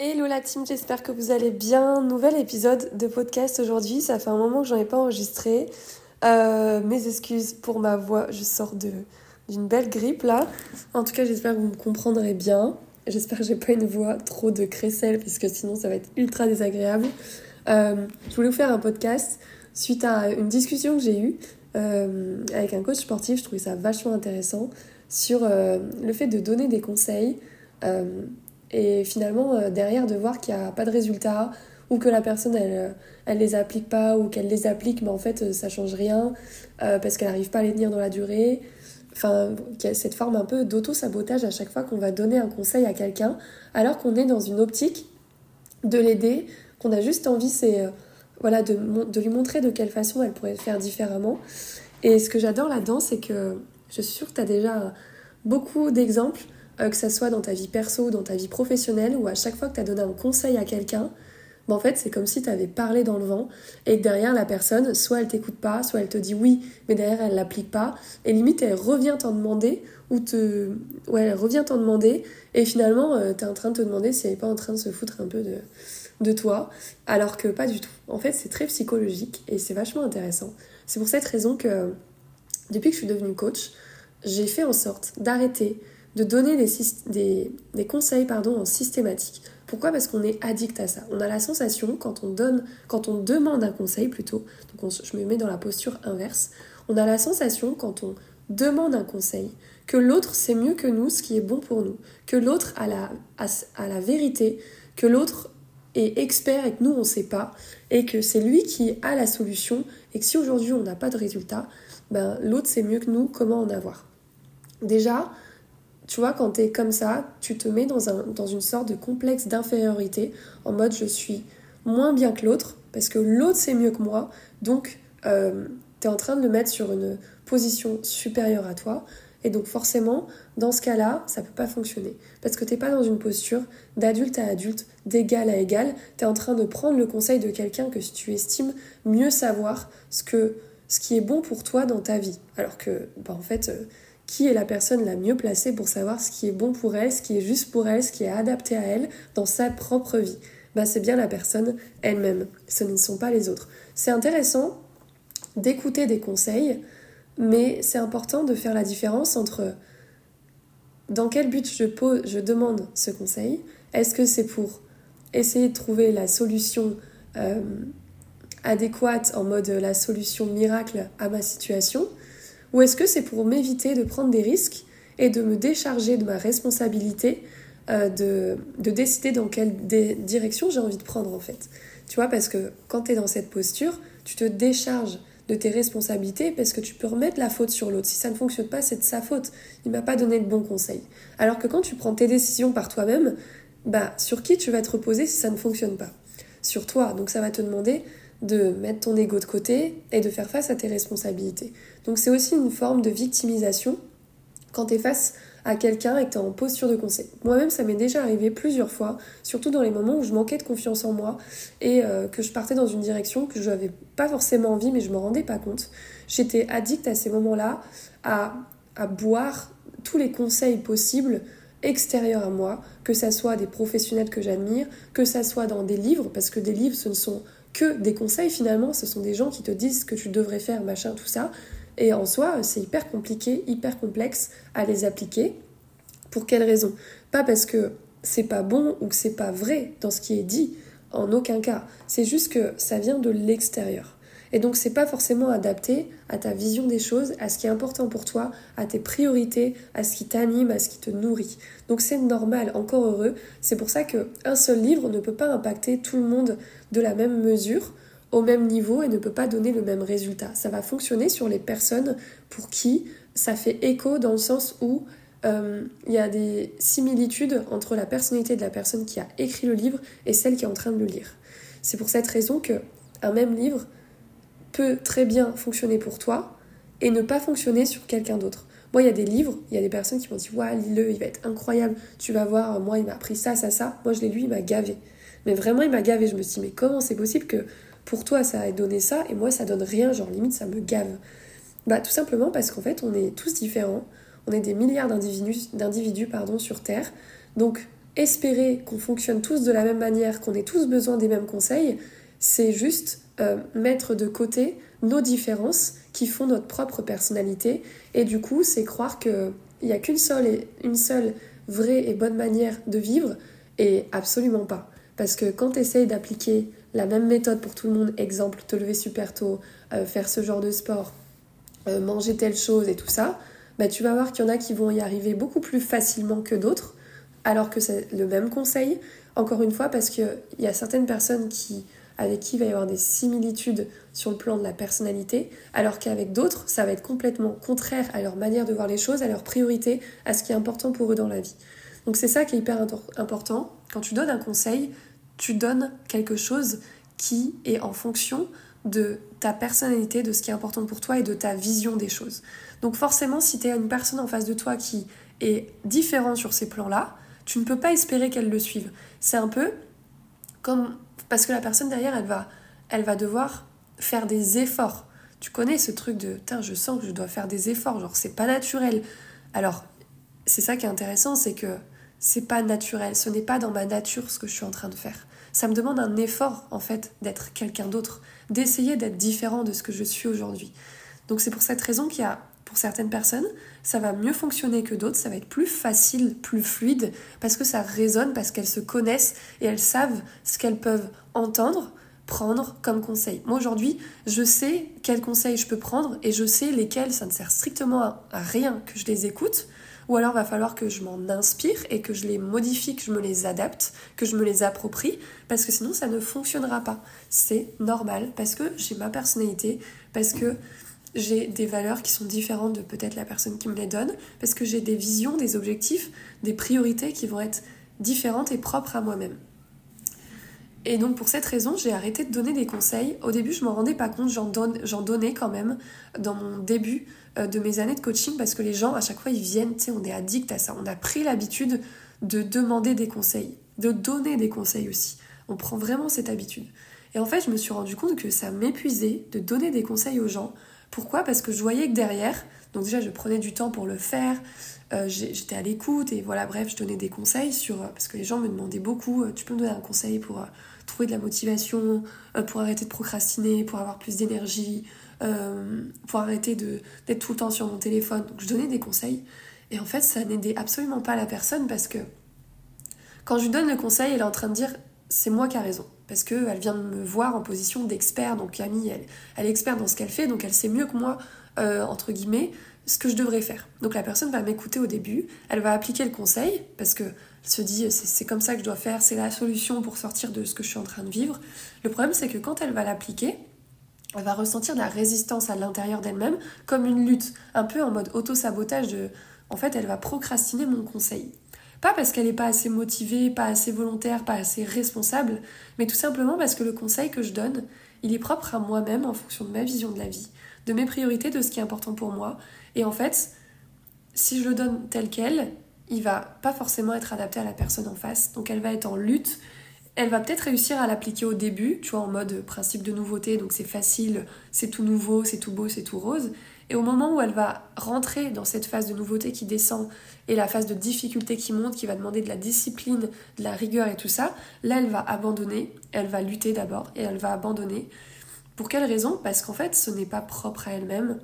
Hello la team, j'espère que vous allez bien. Nouvel épisode de podcast aujourd'hui. Ça fait un moment que j'en ai pas enregistré. Euh, mes excuses pour ma voix, je sors de d'une belle grippe là. En tout cas, j'espère que vous me comprendrez bien. J'espère que j'ai pas une voix trop de crécelle parce que sinon ça va être ultra désagréable. Euh, je voulais vous faire un podcast suite à une discussion que j'ai eue euh, avec un coach sportif. Je trouvais ça vachement intéressant sur le fait de donner des conseils et finalement, euh, derrière, de voir qu'il n'y a pas de résultat, ou que la personne, elle, euh, elle les applique pas, ou qu'elle les applique, mais en fait, euh, ça change rien, parce qu'elle n'arrive pas à les tenir dans la durée. Enfin, cette forme un peu d'auto-sabotage à chaque fois qu'on va donner un conseil à quelqu'un, alors qu'on est dans une optique de l'aider, qu'on a juste envie, c'est voilà, de, de lui montrer de quelle façon elle pourrait faire différemment. Et ce que j'adore là-dedans, c'est que je suis sûre que tu as déjà beaucoup d'exemples que ça soit dans ta vie perso ou dans ta vie professionnelle, où à chaque fois que tu as donné un conseil à quelqu'un, ben en fait, c'est comme si tu avais parlé dans le vent et que derrière la personne, soit elle t'écoute pas, soit elle te dit oui, mais derrière elle l'applique pas. Et limite, elle revient t'en demander ou te. Ouais, elle revient t'en demander et finalement, euh, tu es en train de te demander si elle est pas en train de se foutre un peu de, de toi, alors que pas du tout. En fait, c'est très psychologique et c'est vachement intéressant. C'est pour cette raison que depuis que je suis devenue coach, j'ai fait en sorte d'arrêter de donner des, conseils pardon, en systématique. Pourquoi? Parce qu'on est addict à ça. On a la sensation, quand on donne, quand on demande un conseil plutôt, donc je me mets dans la posture inverse, on a la sensation, quand on demande un conseil, que l'autre sait mieux que nous ce qui est bon pour nous, que l'autre a la, a, la vérité, que l'autre est expert et que nous on ne sait pas, et que c'est lui qui a la solution, et que si aujourd'hui on n'a pas de résultat, ben, l'autre sait mieux que nous comment en avoir. Déjà, tu vois, quand tu es comme ça, tu te mets dans, un, dans une sorte de complexe d'infériorité, en mode je suis moins bien que l'autre, parce que l'autre c'est mieux que moi, donc euh, tu en train de le mettre sur une position supérieure à toi, et donc forcément, dans ce cas-là, ça peut pas fonctionner, parce que t'es pas dans une posture d'adulte à adulte, d'égal à égal, tu es en train de prendre le conseil de quelqu'un que tu estimes mieux savoir ce, que, ce qui est bon pour toi dans ta vie, alors que, bah, en fait... Qui est la personne la mieux placée pour savoir ce qui est bon pour elle, ce qui est juste pour elle, ce qui est adapté à elle dans sa propre vie bah, C'est bien la personne elle-même, ce ne sont pas les autres. C'est intéressant d'écouter des conseils, mais c'est important de faire la différence entre dans quel but je, pose, je demande ce conseil. Est-ce que c'est pour essayer de trouver la solution euh, adéquate en mode la solution miracle à ma situation ou est-ce que c'est pour m'éviter de prendre des risques et de me décharger de ma responsabilité euh, de, de, décider dans quelle direction j'ai envie de prendre en fait? Tu vois, parce que quand tu es dans cette posture, tu te décharges de tes responsabilités parce que tu peux remettre la faute sur l'autre. Si ça ne fonctionne pas, c'est de sa faute. Il m'a pas donné de bons conseils. Alors que quand tu prends tes décisions par toi-même, bah sur qui tu vas te reposer si ça ne fonctionne pas? Sur toi. Donc ça va te demander de mettre ton ego de côté et de faire face à tes responsabilités. Donc c'est aussi une forme de victimisation quand tu es face à quelqu'un et que tu es en posture de conseil. Moi-même, ça m'est déjà arrivé plusieurs fois, surtout dans les moments où je manquais de confiance en moi et euh, que je partais dans une direction que je n'avais pas forcément envie, mais je me rendais pas compte. J'étais addict à ces moments-là à, à boire tous les conseils possibles extérieurs à moi, que ça soit des professionnels que j'admire, que ça soit dans des livres, parce que des livres, ce ne sont que des conseils finalement, ce sont des gens qui te disent ce que tu devrais faire, machin, tout ça. Et en soi, c'est hyper compliqué, hyper complexe à les appliquer. Pour quelle raison? Pas parce que c'est pas bon ou que c'est pas vrai dans ce qui est dit, en aucun cas. C'est juste que ça vient de l'extérieur. Et donc c'est pas forcément adapté à ta vision des choses, à ce qui est important pour toi, à tes priorités, à ce qui t'anime, à ce qui te nourrit. Donc c'est normal, encore heureux. C'est pour ça que un seul livre ne peut pas impacter tout le monde de la même mesure, au même niveau et ne peut pas donner le même résultat. Ça va fonctionner sur les personnes pour qui ça fait écho dans le sens où euh, il y a des similitudes entre la personnalité de la personne qui a écrit le livre et celle qui est en train de le lire. C'est pour cette raison que un même livre peut très bien fonctionner pour toi et ne pas fonctionner sur quelqu'un d'autre. Moi, il y a des livres, il y a des personnes qui m'ont dit Ouais, lis-le, il va être incroyable, tu vas voir, moi, il m'a appris ça, ça, ça. Moi, je l'ai lu, il m'a gavé. Mais vraiment, il m'a gavé. Je me suis dit Mais comment c'est possible que pour toi, ça ait donné ça et moi, ça donne rien Genre, limite, ça me gave. Bah, tout simplement parce qu'en fait, on est tous différents. On est des milliards d'individus, d'individus pardon, sur Terre. Donc, espérer qu'on fonctionne tous de la même manière, qu'on ait tous besoin des mêmes conseils, c'est juste euh, mettre de côté nos différences qui font notre propre personnalité. Et du coup, c'est croire qu'il n'y a qu'une seule, et, une seule vraie et bonne manière de vivre, et absolument pas. Parce que quand tu essayes d'appliquer la même méthode pour tout le monde, exemple, te lever super tôt, euh, faire ce genre de sport, euh, manger telle chose et tout ça, bah, tu vas voir qu'il y en a qui vont y arriver beaucoup plus facilement que d'autres, alors que c'est le même conseil. Encore une fois, parce qu'il y a certaines personnes qui avec qui il va y avoir des similitudes sur le plan de la personnalité, alors qu'avec d'autres, ça va être complètement contraire à leur manière de voir les choses, à leur priorité, à ce qui est important pour eux dans la vie. Donc c'est ça qui est hyper important. Quand tu donnes un conseil, tu donnes quelque chose qui est en fonction de ta personnalité, de ce qui est important pour toi et de ta vision des choses. Donc forcément, si tu as une personne en face de toi qui est différente sur ces plans-là, tu ne peux pas espérer qu'elle le suive. C'est un peu comme parce que la personne derrière, elle va, elle va devoir faire des efforts. Tu connais ce truc de, je sens que je dois faire des efforts, genre c'est pas naturel. Alors, c'est ça qui est intéressant, c'est que c'est pas naturel, ce n'est pas dans ma nature ce que je suis en train de faire. Ça me demande un effort, en fait, d'être quelqu'un d'autre, d'essayer d'être différent de ce que je suis aujourd'hui. Donc c'est pour cette raison qu'il y a pour certaines personnes, ça va mieux fonctionner que d'autres, ça va être plus facile, plus fluide, parce que ça résonne, parce qu'elles se connaissent et elles savent ce qu'elles peuvent entendre, prendre comme conseil. Moi aujourd'hui, je sais quels conseils je peux prendre et je sais lesquels ça ne sert strictement à rien que je les écoute, ou alors va falloir que je m'en inspire et que je les modifie, que je me les adapte, que je me les approprie, parce que sinon ça ne fonctionnera pas. C'est normal, parce que j'ai ma personnalité, parce que j'ai des valeurs qui sont différentes de peut-être la personne qui me les donne, parce que j'ai des visions, des objectifs, des priorités qui vont être différentes et propres à moi-même. Et donc pour cette raison, j'ai arrêté de donner des conseils. Au début, je m'en rendais pas compte, j'en, donnais quand même dans mon début euh, de mes années de coaching parce que les gens, à chaque fois, ils viennent, tu sais, on est addict à ça. On a pris l'habitude de demander des conseils, de donner des conseils aussi. On prend vraiment cette habitude. Et en fait, je me suis rendu compte que ça m'épuisait de donner des conseils aux gens pourquoi? Parce que je voyais que derrière, donc déjà je prenais du temps pour le faire, euh, j'étais à l'écoute et voilà, bref, je donnais des conseils sur. Euh, parce que les gens me demandaient beaucoup, euh, tu peux me donner un conseil pour trouver de la motivation, pour arrêter de procrastiner, pour avoir plus d'énergie, pour arrêter d'être tout le temps sur mon téléphone. Donc je donnais des conseils. Et en fait, ça n'aidait absolument pas la personne parce que quand je lui donne le conseil, elle est en train de dire c'est moi qui a raison parce qu'elle vient me voir en position d'expert. Donc Camille, elle, est experte dans ce qu'elle fait, donc elle sait mieux que moi, euh, entre guillemets, ce que je devrais faire. Donc la personne va m'écouter au début, elle va appliquer le conseil, parce que se dit c'est comme ça que je dois faire, c'est la solution pour sortir de ce que je suis en train de vivre. Le problème c'est que quand elle va l'appliquer, elle va ressentir de la résistance à l'intérieur d'elle-même, comme une lutte, un peu en mode auto-sabotage de... En fait, elle va procrastiner mon conseil. Pas parce qu'elle n'est pas assez motivée, pas assez volontaire, pas assez responsable, mais tout simplement parce que le conseil que je donne, il est propre à moi-même en fonction de ma vision de la vie, de mes priorités, de ce qui est important pour moi. Et en fait, si je le donne tel quel, il va pas forcément être adapté à la personne en face. Donc elle va être en lutte. Elle va peut-être réussir à l'appliquer au début, tu vois, en mode principe de nouveauté, donc c'est facile, c'est tout nouveau, c'est tout beau, c'est tout rose. Et au moment où elle va rentrer dans cette phase de nouveauté qui descend et la phase de difficulté qui monte, qui va demander de la discipline, de la rigueur et tout ça, là elle va abandonner, elle va lutter d'abord et elle va abandonner. Pour quelle raison? Parce qu'en fait ce n'est pas propre à elle-même.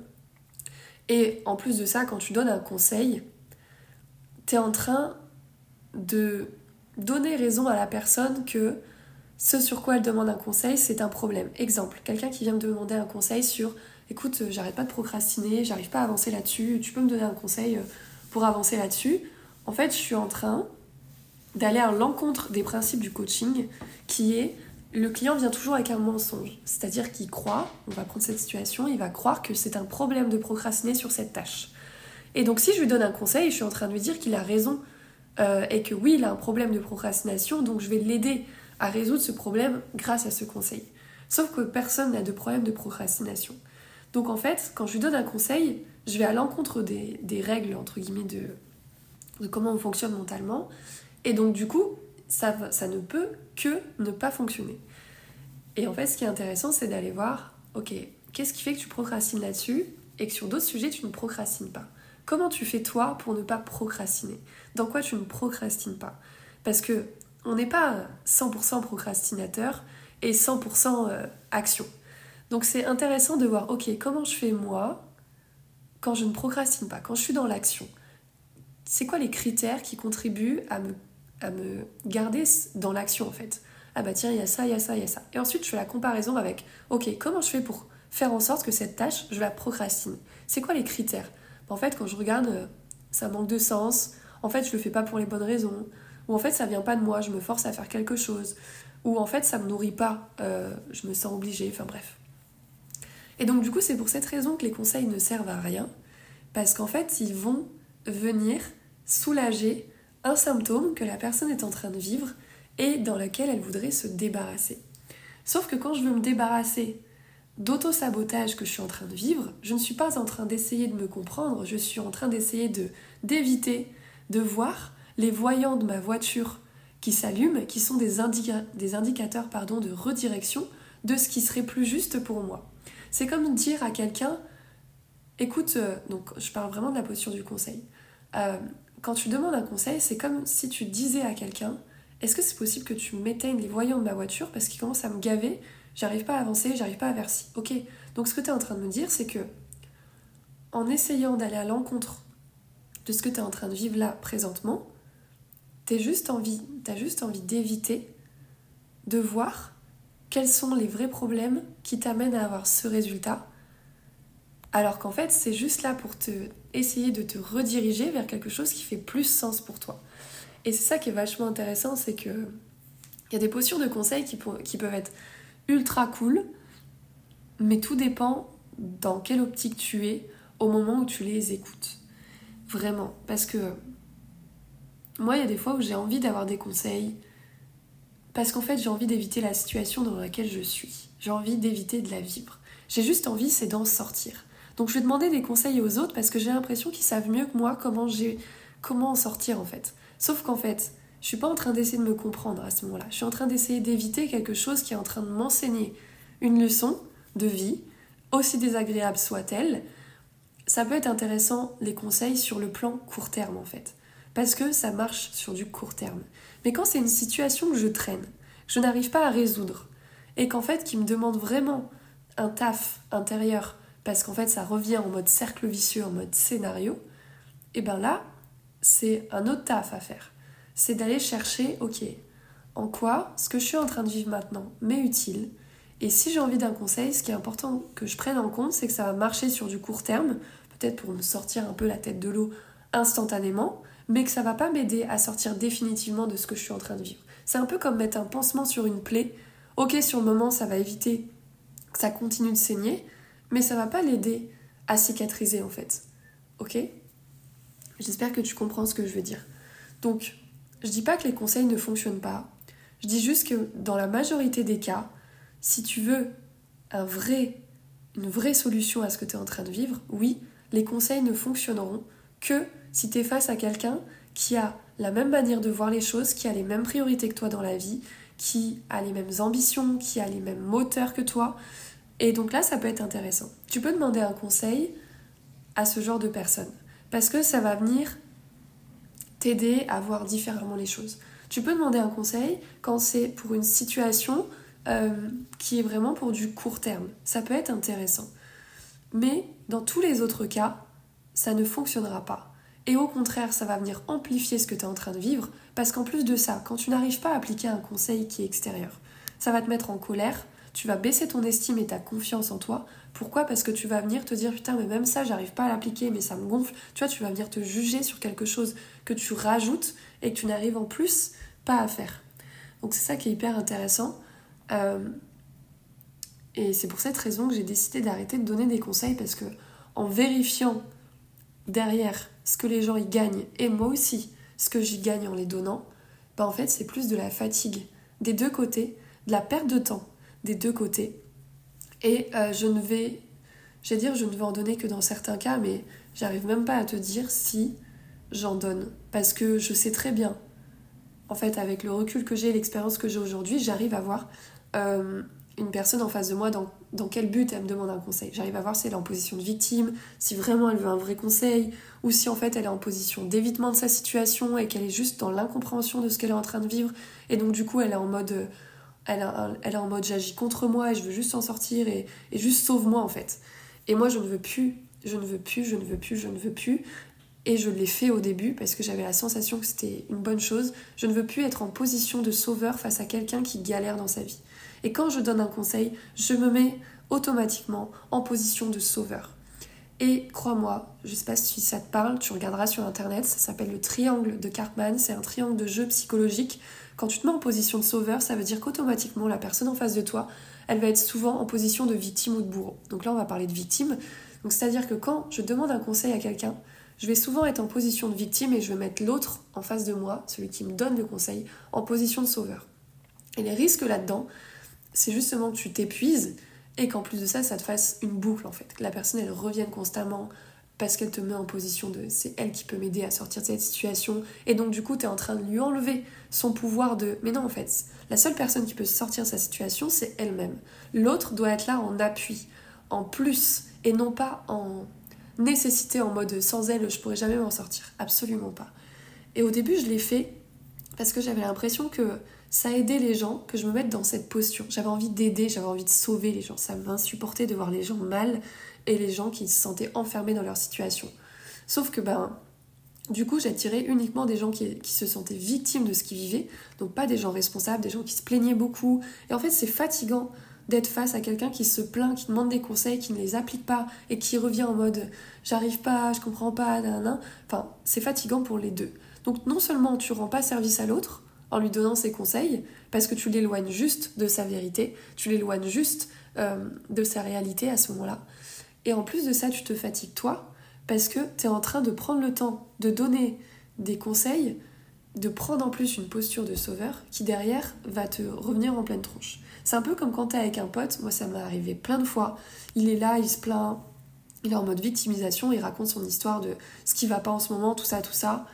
Et en plus de ça, quand tu donnes un conseil, tu es en train de donner raison à la personne que ce sur quoi elle demande un conseil, c'est un problème. Exemple, quelqu'un qui vient me demander un conseil sur écoute, euh, j'arrête pas de procrastiner, j'arrive pas à avancer là-dessus, tu peux me donner un conseil euh, pour avancer là-dessus. En fait, je suis en train d'aller à l'encontre des principes du coaching qui est le client vient toujours avec un mensonge. C'est-à-dire qu'il croit, on va prendre cette situation, il va croire que c'est un problème de procrastiner sur cette tâche. Et donc si je lui donne un conseil, je suis en train de lui dire qu'il a raison euh, et que oui, il a un problème de procrastination, donc je vais l'aider à résoudre ce problème grâce à ce conseil. Sauf que personne n'a de problème de procrastination. Donc en fait, quand je lui donne un conseil, je vais à l'encontre des, règles, entre guillemets, de, comment on fonctionne mentalement. Et donc du coup, ça, ça ne peut que ne pas fonctionner. Et en fait, ce qui est intéressant, c'est d'aller voir, ok, qu'est-ce qui fait que tu procrastines là-dessus et que sur d'autres sujets, tu ne procrastines pas? Comment tu fais toi pour ne pas procrastiner? Dans quoi tu ne procrastines pas? Parce que on n'est pas 100% procrastinateur et 100% euh, action. Donc c'est intéressant de voir, ok, comment je fais moi quand je ne procrastine pas, quand je suis dans l'action C'est quoi les critères qui contribuent à me, garder dans l'action en fait? Ah bah tiens, il y a ça, il y a ça, il y a ça. Et ensuite je fais la comparaison avec, ok, comment je fais pour faire en sorte que cette tâche, je la procrastine? C'est quoi les critères? En fait, quand je regarde, euh, ça manque de sens, en fait je le fais pas pour les bonnes raisons, ou en fait ça vient pas de moi, je me force à faire quelque chose, ou en fait ça me nourrit pas, euh, je me sens obligée, enfin bref. Et donc du coup c'est pour cette raison que les conseils ne servent à rien, parce qu'en fait ils vont venir soulager un symptôme que la personne est en train de vivre et dans lequel elle voudrait se débarrasser. Sauf que quand je veux me débarrasser d'auto-sabotage que je suis en train de vivre, je ne suis pas en train d'essayer de me comprendre, je suis en train d'essayer de d'éviter de voir les voyants de ma voiture qui s'allument, qui sont des, des indicateurs pardon, de redirection de ce qui serait plus juste pour moi. C'est comme dire à quelqu'un, écoute, euh, donc je parle vraiment de la posture du conseil. Euh, quand tu demandes un conseil, c'est comme si tu disais à quelqu'un, est-ce que c'est possible que tu m'éteignes les voyants de ma voiture parce qu'il commence à me gaver, j'arrive pas à avancer, j'arrive pas à verser. Ok, donc ce que tu es en train de me dire, c'est que en essayant d'aller à l'encontre de ce que tu es en train de vivre là présentement, envie, as juste envie d'éviter de voir quels sont les vrais problèmes qui t'amènent à avoir ce résultat. Alors qu'en fait, c'est juste là pour te essayer de te rediriger vers quelque chose qui fait plus sens pour toi. Et c'est ça qui est vachement intéressant, c'est que il y a des postures de conseil qui, qui peuvent être ultra cool, mais tout dépend dans quelle optique tu es au moment où tu les écoutes. Vraiment. Parce que moi, il y a des fois où j'ai envie d'avoir des conseils parce qu'en fait, j'ai envie d'éviter la situation dans laquelle je suis. J'ai envie d'éviter de la vivre. J'ai juste envie, c'est d'en sortir. Donc, je vais demander des conseils aux autres parce que j'ai l'impression qu'ils savent mieux que moi comment, j'ai... comment en sortir en fait. Sauf qu'en fait, je suis pas en train d'essayer de me comprendre à ce moment-là. Je suis en train d'essayer d'éviter quelque chose qui est en train de m'enseigner une leçon de vie, aussi désagréable soit-elle. Ça peut être intéressant les conseils sur le plan court terme en fait parce que ça marche sur du court terme. Mais quand c'est une situation que je traîne, que je n'arrive pas à résoudre, et qu'en fait qui me demande vraiment un taf intérieur, parce qu'en fait ça revient en mode cercle vicieux, en mode scénario, et ben là, c'est un autre taf à faire. C'est d'aller chercher, ok, en quoi ce que je suis en train de vivre maintenant m'est utile, et si j'ai envie d'un conseil, ce qui est important que je prenne en compte, c'est que ça va marcher sur du court terme, peut-être pour me sortir un peu la tête de l'eau instantanément, mais que ça va pas m'aider à sortir définitivement de ce que je suis en train de vivre. C'est un peu comme mettre un pansement sur une plaie. Ok, sur le moment, ça va éviter que ça continue de saigner, mais ça va pas l'aider à cicatriser en fait. Ok? J'espère que tu comprends ce que je veux dire. Donc, je dis pas que les conseils ne fonctionnent pas. Je dis juste que dans la majorité des cas, si tu veux un vrai, une vraie solution à ce que tu es en train de vivre, oui, les conseils ne fonctionneront que si tu es face à quelqu'un qui a la même manière de voir les choses, qui a les mêmes priorités que toi dans la vie, qui a les mêmes ambitions, qui a les mêmes moteurs que toi. Et donc là, ça peut être intéressant. Tu peux demander un conseil à ce genre de personne. Parce que ça va venir t'aider à voir différemment les choses. Tu peux demander un conseil quand c'est pour une situation euh, qui est vraiment pour du court terme. Ça peut être intéressant. Mais dans tous les autres cas, ça ne fonctionnera pas. Et au contraire, ça va venir amplifier ce que tu es en train de vivre, parce qu'en plus de ça, quand tu n'arrives pas à appliquer un conseil qui est extérieur, ça va te mettre en colère, tu vas baisser ton estime et ta confiance en toi. Pourquoi? Parce que tu vas venir te dire putain mais même ça j'arrive pas à l'appliquer mais ça me gonfle. Tu vois, tu vas venir te juger sur quelque chose que tu rajoutes et que tu n'arrives en plus pas à faire. Donc c'est ça qui est hyper intéressant. Euh, et c'est pour cette raison que j'ai décidé d'arrêter de donner des conseils parce que en vérifiant derrière ce que les gens y gagnent et moi aussi ce que j'y gagne en les donnant, bah en fait c'est plus de la fatigue des deux côtés, de la perte de temps des deux côtés. Et euh, je ne vais, j'allais dire, je ne vais en donner que dans certains cas, mais j'arrive même pas à te dire si j'en donne. Parce que je sais très bien, en fait, avec le recul que j'ai et l'expérience que j'ai aujourd'hui, j'arrive à voir euh, une personne en face de moi dans, dans quel but elle me demande un conseil. J'arrive à voir si elle est en position de victime, si vraiment elle veut un vrai conseil, ou si en fait elle est en position d'évitement de sa situation et qu'elle est juste dans l'incompréhension de ce qu'elle est en train de vivre. Et donc du coup elle est en mode, euh, elle, elle est en mode j'agis contre moi et je veux juste en sortir et, et juste sauve-moi en fait. Et moi je ne veux plus, je ne veux plus, je ne veux plus, je ne veux plus. Et je l'ai fait au début parce que j'avais la sensation que c'était une bonne chose. Je ne veux plus être en position de sauveur face à quelqu'un qui galère dans sa vie. Et quand je donne un conseil, je me mets automatiquement en position de sauveur. Et crois-moi, je sais pas si ça te parle, tu regarderas sur internet, ça s'appelle le triangle de Cartman, c'est un triangle de jeu psychologique. Quand tu te mets en position de sauveur, ça veut dire qu'automatiquement la personne en face de toi, elle va être souvent en position de victime ou de bourreau. Donc là, on va parler de victime. Donc c'est-à-dire que quand je demande un conseil à quelqu'un, je vais souvent être en position de victime et je vais mettre l'autre en face de moi, celui qui me donne le conseil, en position de sauveur. Et les risques là-dedans, c'est justement que tu t'épuises et qu'en plus de ça, ça te fasse une boucle en fait. Que la personne, elle revienne constamment parce qu'elle te met en position de c'est elle qui peut m'aider à sortir de cette situation. Et donc du coup, tu es en train de lui enlever son pouvoir de... Mais non, en fait, la seule personne qui peut sortir de sa situation, c'est elle-même. L'autre doit être là en appui, en plus, et non pas en nécessité, en mode sans elle, je pourrais jamais m'en sortir. Absolument pas. Et au début, je l'ai fait parce que j'avais l'impression que ça aidait les gens que je me mette dans cette posture. J'avais envie d'aider, j'avais envie de sauver les gens. Ça m'insupportait de voir les gens mal et les gens qui se sentaient enfermés dans leur situation. Sauf que, ben, du coup, j'attirais uniquement des gens qui, qui, se sentaient victimes de ce qu'ils vivaient, donc pas des gens responsables, des gens qui se plaignaient beaucoup. Et en fait, c'est fatigant d'être face à quelqu'un qui se plaint, qui demande des conseils, qui ne les applique pas et qui revient en mode j'arrive pas, je comprends pas, nan, Enfin, c'est fatigant pour les deux. Donc non seulement tu rends pas service à l'autre, en lui donnant ses conseils, parce que tu l'éloignes juste de sa vérité, tu l'éloignes juste euh, de sa réalité à ce moment-là. Et en plus de ça, tu te fatigues toi, parce que tu es en train de prendre le temps de donner des conseils, de prendre en plus une posture de sauveur qui derrière va te revenir en pleine tronche. C'est un peu comme quand tu es avec un pote, moi ça m'est arrivé plein de fois, il est là, il se plaint, il est en mode victimisation, il raconte son histoire de ce qui va pas en ce moment, tout ça, tout ça.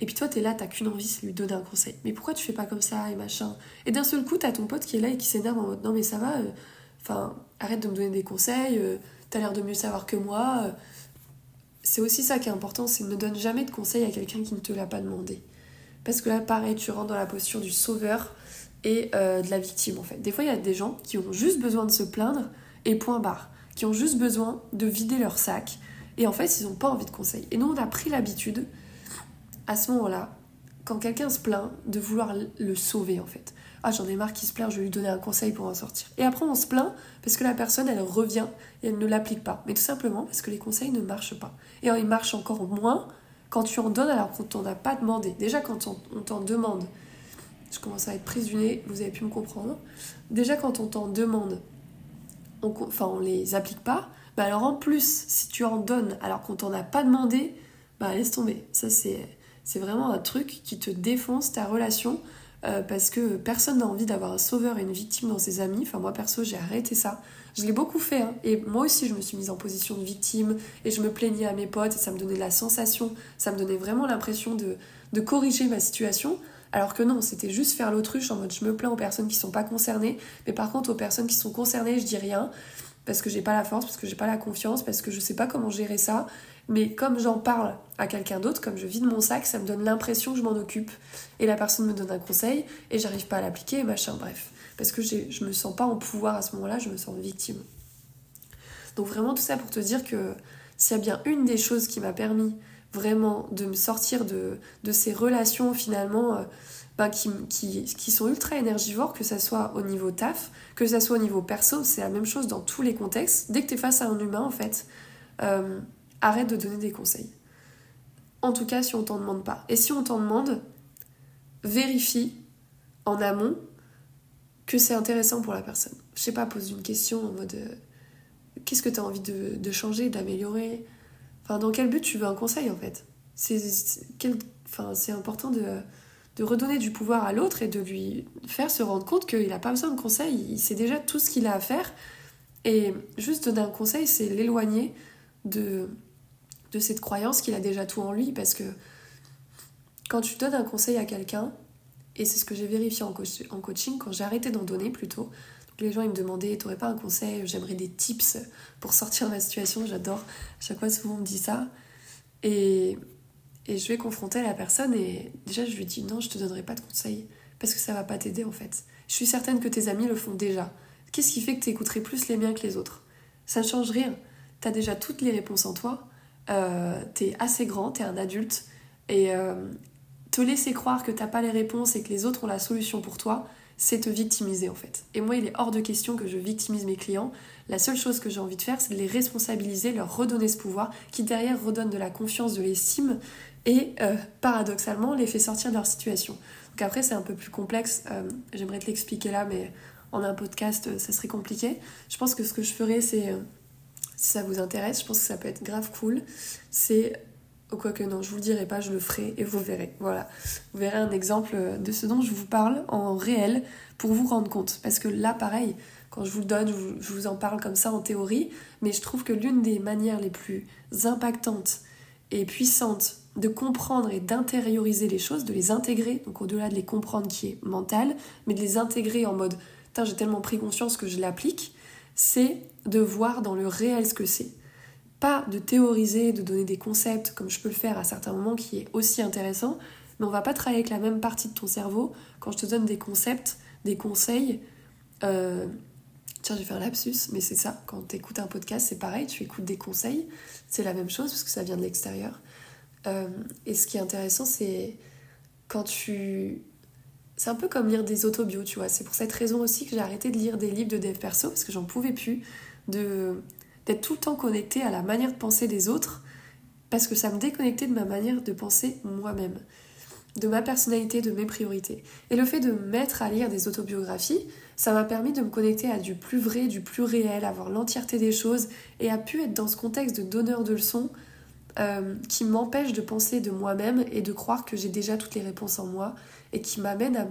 Et puis toi, t'es là, t'as qu'une envie, c'est lui donner un conseil. Mais pourquoi tu fais pas comme ça et machin Et d'un seul coup, t'as ton pote qui est là et qui s'énerve en mode non, mais ça va, euh, enfin, arrête de me donner des conseils, euh, t'as l'air de mieux savoir que moi. Euh. C'est aussi ça qui est important, c'est ne donne jamais de conseils à quelqu'un qui ne te l'a pas demandé. Parce que là, pareil, tu rentres dans la posture du sauveur et de la victime en fait. Des fois, il y a des gens qui ont juste besoin de se plaindre et point barre. Qui ont juste besoin de vider leur sac. Et en fait, ils n'ont pas envie de conseils. Et nous, on a pris l'habitude à ce moment-là, quand quelqu'un se plaint, de vouloir le sauver en fait. Ah, j'en ai marre qu'il se plaint, je vais lui donner un conseil pour en sortir. Et après, on se plaint parce que la personne, elle revient et elle ne l'applique pas. Mais tout simplement parce que les conseils ne marchent pas. Et ils marchent encore moins quand tu en donnes alors qu'on t'en a pas demandé. Déjà, quand on, t'en demande, je commence à être prise vous avez pu me comprendre. Déjà, quand on t'en demande, on, enfin, on les applique pas. Bah alors en plus, si tu en donnes alors qu'on t'en a pas demandé, bah laisse tomber. Ça, c'est c'est vraiment un truc qui te défonce ta relation euh, parce que personne n'a envie d'avoir un sauveur et une victime dans ses amis. Enfin, moi perso, j'ai arrêté ça. Je l'ai beaucoup fait. Hein. Et moi aussi, je me suis mise en position de victime et je me plaignais à mes potes et ça me donnait la sensation, ça me donnait vraiment l'impression de, de corriger ma situation. Alors que non, c'était juste faire l'autruche en mode je me plains aux personnes qui sont pas concernées, mais par contre aux personnes qui sont concernées, je dis rien parce que j'ai pas la force, parce que j'ai pas la confiance, parce que je sais pas comment gérer ça mais comme j'en parle à quelqu'un d'autre, comme je vide mon sac, ça me donne l'impression que je m'en occupe. Et la personne me donne un conseil et j'arrive pas à l'appliquer, machin, bref. Parce que je me sens pas en pouvoir à ce moment-là, je me sens victime. Donc vraiment tout ça pour te dire que s'il y a bien une des choses qui m'a permis vraiment de me sortir de, de ces relations finalement euh, ben, qui, qui, qui, sont ultra énergivores, que ça soit au niveau taf, que ça soit au niveau perso, c'est la même chose dans tous les contextes. Dès que tu es face à un humain en fait, euh, arrête de donner des conseils. En tout cas, si on t'en demande pas. Et si on t'en demande, vérifie en amont que c'est intéressant pour la personne. Je sais pas, pose une question en mode euh, qu'est-ce que tu as envie de, changer, d'améliorer? Enfin, dans quel but tu veux un conseil en fait? C'est important de, redonner du pouvoir à l'autre et de lui faire se rendre compte qu'il n'a pas besoin de conseils, il sait déjà tout ce qu'il a à faire. Et juste donner un conseil, c'est l'éloigner de, de cette croyance qu'il a déjà tout en lui parce que quand tu donnes un conseil à quelqu'un, Et c'est ce que j'ai vérifié en, coaching quand j'ai arrêté d'en donner plutôt. Donc les gens ils me demandaient T'aurais pas un conseil J'aimerais des tips pour sortir de ma situation. J'adore. À chaque fois, souvent on me dit ça. Et, et je vais confronter la personne et déjà je lui dis Non, je te donnerai pas de conseils parce que ça va pas t'aider en fait. Je suis certaine que tes amis le font déjà. Qu'est-ce qui fait que tu écouterais plus les miens que les autres? Ça ne change rien. Tu as déjà toutes les réponses en toi. Euh, tu es assez grand, tu es un adulte. Et euh, te laisser croire que t'as pas les réponses et que les autres ont la solution pour toi, c'est te victimiser en fait. Et moi, il est hors de question que je victimise mes clients. La seule chose que j'ai envie de faire, c'est de les responsabiliser, leur redonner ce pouvoir, qui derrière redonne de la confiance, de l'estime, et euh, paradoxalement les fait sortir de leur situation. Donc après, c'est un peu plus complexe. J'aimerais te l'expliquer là, mais en un podcast, ça serait compliqué. Je pense que ce que je ferais, c'est, si ça vous intéresse, je pense que ça peut être grave cool, c'est Quoique non, je vous le dirai pas, je le ferai et vous verrez. Voilà. Vous verrez un exemple de ce dont je vous parle en réel pour vous rendre compte. Parce que là, pareil, quand je vous le donne, je vous, en parle comme ça en théorie, mais je trouve que l'une des manières les plus impactantes et puissantes de comprendre et d'intérioriser les choses, de les intégrer, donc au-delà de les comprendre qui est mental, mais de les intégrer en mode j'ai tellement pris conscience que je l'applique, c'est de voir dans le réel ce que c'est pas de théoriser, de donner des concepts comme je peux le faire à certains moments qui est aussi intéressant, mais on va pas travailler avec la même partie de ton cerveau quand je te donne des concepts, des conseils. Euh, tiens, j'ai fait un lapsus, mais c'est ça, quand tu écoutes un podcast, c'est pareil, tu écoutes des conseils, c'est la même chose parce que ça vient de l'extérieur. Euh, et ce qui est intéressant, c'est quand tu. C'est un peu comme lire des autobios, tu vois. C'est pour cette raison aussi que j'ai arrêté de lire des livres de dev perso parce que j'en pouvais plus de d'être tout le temps connecté à la manière de penser des autres, parce que ça me déconnectait de ma manière de penser moi-même, de ma personnalité, de mes priorités. Et le fait de me mettre à lire des autobiographies, ça m'a permis de me connecter à du plus vrai, du plus réel, à voir l'entièreté des choses, et à pu être dans ce contexte de donneur de leçons euh, qui m'empêche de penser de moi-même et de croire que j'ai déjà toutes les réponses en moi, et qui m'amène à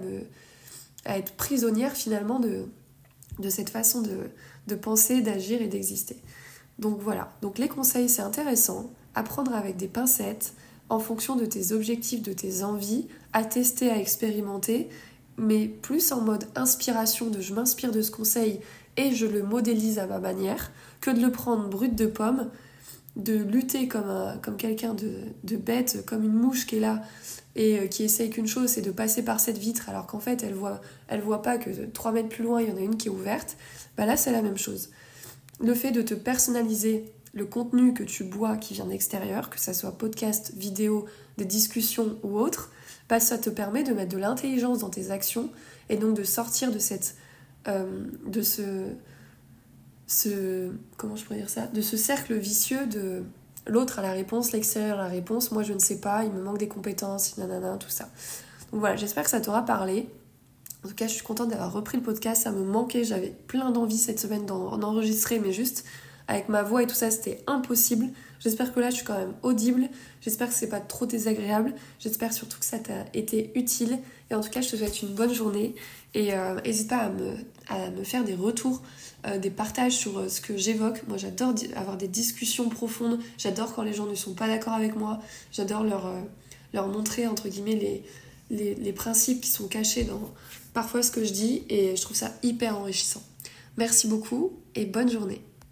à être prisonnière finalement de, cette façon de, penser, d'agir et d'exister. Donc voilà, donc les conseils c'est intéressant, apprendre avec des pincettes en fonction de tes objectifs, de tes envies, à tester, à expérimenter, mais plus en mode inspiration de je m'inspire de ce conseil et je le modélise à ma manière, que de le prendre brut de pomme, de lutter comme, comme quelqu'un de, de, bête, comme une mouche qui est là et euh, qui essaye qu'une chose, c'est de passer par cette vitre alors qu'en fait elle voit, elle voit pas que 3 mètres plus loin il y en a une qui est ouverte, bah là c'est la même chose. Le fait de te personnaliser le contenu que tu bois qui vient d'extérieur, que ce soit podcast, vidéo, des discussions ou autre, bah, ça te permet de mettre de l'intelligence dans tes actions et donc de sortir de cette euh, de ce ce comment je pourrais dire ça? De ce cercle vicieux de l'autre a la réponse l'extérieur a la réponse moi je ne sais pas il me manque des compétences nanana tout ça donc voilà j'espère que ça t'aura parlé en tout cas, je suis contente d'avoir repris le podcast. Ça me manquait. J'avais plein d'envie cette semaine d'en enregistrer, mais juste avec ma voix et tout ça, c'était impossible. J'espère que là, je suis quand même audible. J'espère que c'est pas trop désagréable. J'espère surtout que ça t'a été utile. Et en tout cas, je te souhaite une bonne journée. Et n'hésite euh, pas à me, à me, faire des retours, euh, des partages sur euh, ce que j'évoque. Moi, j'adore avoir des discussions profondes. J'adore quand les gens ne sont pas d'accord avec moi. J'adore leur, leur montrer, entre guillemets, les, les, les principes qui sont cachés dans parfois ce que je dis et je trouve ça hyper enrichissant. Merci beaucoup et bonne journée.